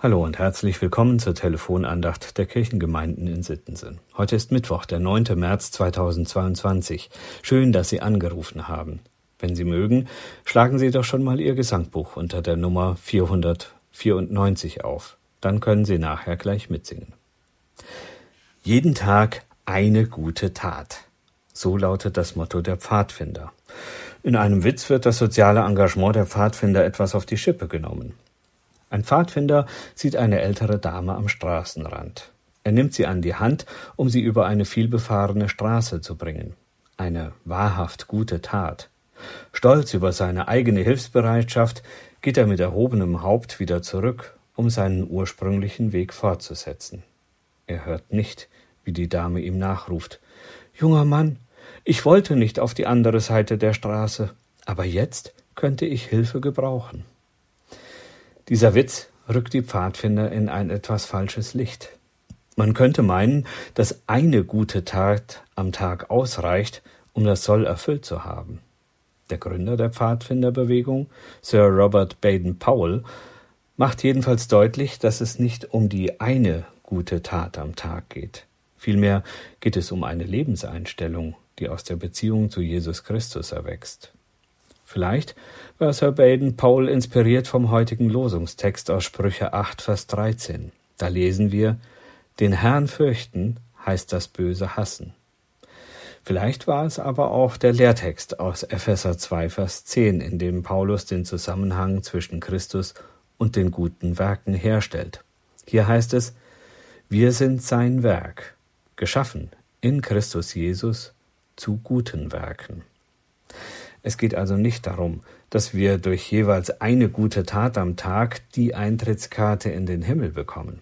Hallo und herzlich willkommen zur Telefonandacht der Kirchengemeinden in Sittensen. Heute ist Mittwoch, der 9. März 2022. Schön, dass Sie angerufen haben. Wenn Sie mögen, schlagen Sie doch schon mal Ihr Gesangbuch unter der Nummer 494 auf. Dann können Sie nachher gleich mitsingen. Jeden Tag eine gute Tat. So lautet das Motto der Pfadfinder. In einem Witz wird das soziale Engagement der Pfadfinder etwas auf die Schippe genommen. Ein Pfadfinder sieht eine ältere Dame am Straßenrand. Er nimmt sie an die Hand, um sie über eine vielbefahrene Straße zu bringen. Eine wahrhaft gute Tat. Stolz über seine eigene Hilfsbereitschaft geht er mit erhobenem Haupt wieder zurück, um seinen ursprünglichen Weg fortzusetzen. Er hört nicht, wie die Dame ihm nachruft. Junger Mann, ich wollte nicht auf die andere Seite der Straße, aber jetzt könnte ich Hilfe gebrauchen. Dieser Witz rückt die Pfadfinder in ein etwas falsches Licht. Man könnte meinen, dass eine gute Tat am Tag ausreicht, um das Soll erfüllt zu haben. Der Gründer der Pfadfinderbewegung, Sir Robert Baden-Powell, macht jedenfalls deutlich, dass es nicht um die eine gute Tat am Tag geht. Vielmehr geht es um eine Lebenseinstellung, die aus der Beziehung zu Jesus Christus erwächst. Vielleicht war Sir Baden Paul inspiriert vom heutigen Losungstext aus Sprüche 8, Vers 13. Da lesen wir, den Herrn fürchten heißt das Böse hassen. Vielleicht war es aber auch der Lehrtext aus Epheser 2, Vers 10, in dem Paulus den Zusammenhang zwischen Christus und den guten Werken herstellt. Hier heißt es, wir sind sein Werk, geschaffen in Christus Jesus zu guten Werken. Es geht also nicht darum, dass wir durch jeweils eine gute Tat am Tag die Eintrittskarte in den Himmel bekommen.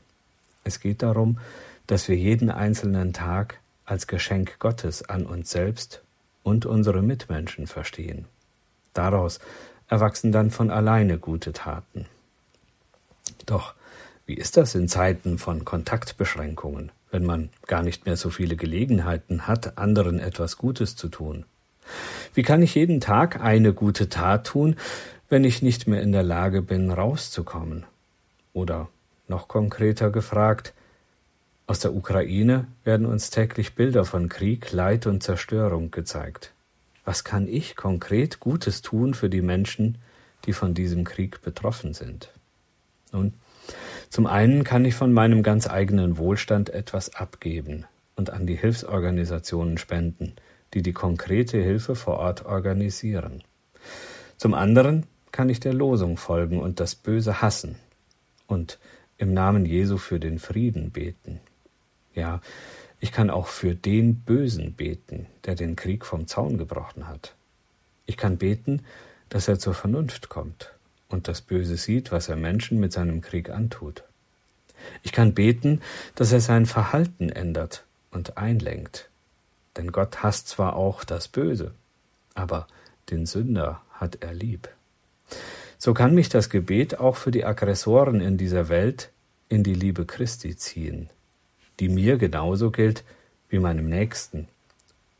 Es geht darum, dass wir jeden einzelnen Tag als Geschenk Gottes an uns selbst und unsere Mitmenschen verstehen. Daraus erwachsen dann von alleine gute Taten. Doch wie ist das in Zeiten von Kontaktbeschränkungen, wenn man gar nicht mehr so viele Gelegenheiten hat, anderen etwas Gutes zu tun? Wie kann ich jeden Tag eine gute Tat tun, wenn ich nicht mehr in der Lage bin, rauszukommen? Oder noch konkreter gefragt, aus der Ukraine werden uns täglich Bilder von Krieg, Leid und Zerstörung gezeigt. Was kann ich konkret Gutes tun für die Menschen, die von diesem Krieg betroffen sind? Nun, zum einen kann ich von meinem ganz eigenen Wohlstand etwas abgeben und an die Hilfsorganisationen spenden, die die konkrete Hilfe vor Ort organisieren. Zum anderen kann ich der Losung folgen und das Böse hassen und im Namen Jesu für den Frieden beten. Ja, ich kann auch für den Bösen beten, der den Krieg vom Zaun gebrochen hat. Ich kann beten, dass er zur Vernunft kommt und das Böse sieht, was er Menschen mit seinem Krieg antut. Ich kann beten, dass er sein Verhalten ändert und einlenkt, denn Gott hasst zwar auch das Böse, aber den Sünder hat er lieb. So kann mich das Gebet auch für die Aggressoren in dieser Welt in die Liebe Christi ziehen, die mir genauso gilt wie meinem Nächsten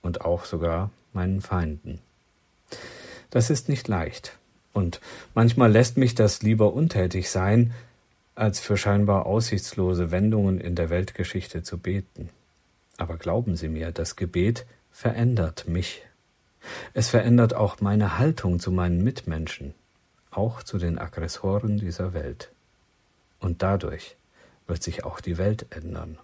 und auch sogar meinen Feinden. Das ist nicht leicht, und manchmal lässt mich das lieber untätig sein, als für scheinbar aussichtslose Wendungen in der Weltgeschichte zu beten. Aber glauben Sie mir, das Gebet verändert mich. Es verändert auch meine Haltung zu meinen Mitmenschen, auch zu den Aggressoren dieser Welt. Und dadurch wird sich auch die Welt ändern.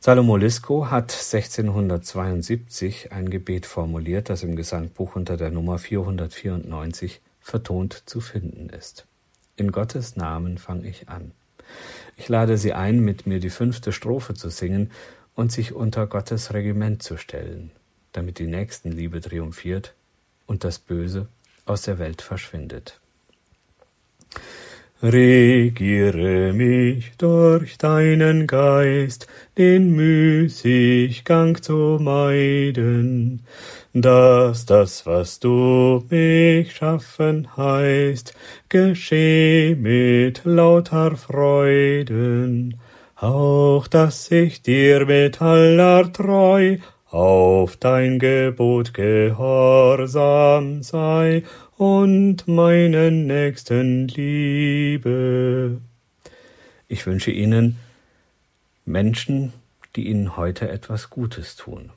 Salomo Lisko hat 1672 ein Gebet formuliert, das im Gesangbuch unter der Nummer 494 vertont zu finden ist. In Gottes Namen fange ich an. Ich lade Sie ein, mit mir die fünfte Strophe zu singen und sich unter Gottes Regiment zu stellen, damit die Nächstenliebe triumphiert und das Böse aus der Welt verschwindet. Regiere mich durch deinen Geist, den Müßiggang zu meiden, dass das, was du mich schaffen heißt, gescheh mit lauter Freuden, auch dass ich dir mit aller Treu auf dein Gebot gehorsam sei und meinen Nächsten liebe. Ich wünsche Ihnen Menschen, die Ihnen heute etwas Gutes tun.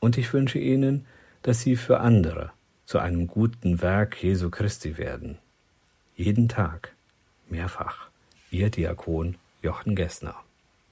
Und ich wünsche Ihnen, dass Sie für andere zu einem guten Werk Jesu Christi werden. Jeden Tag, mehrfach. Ihr Diakon Jochen Gessner.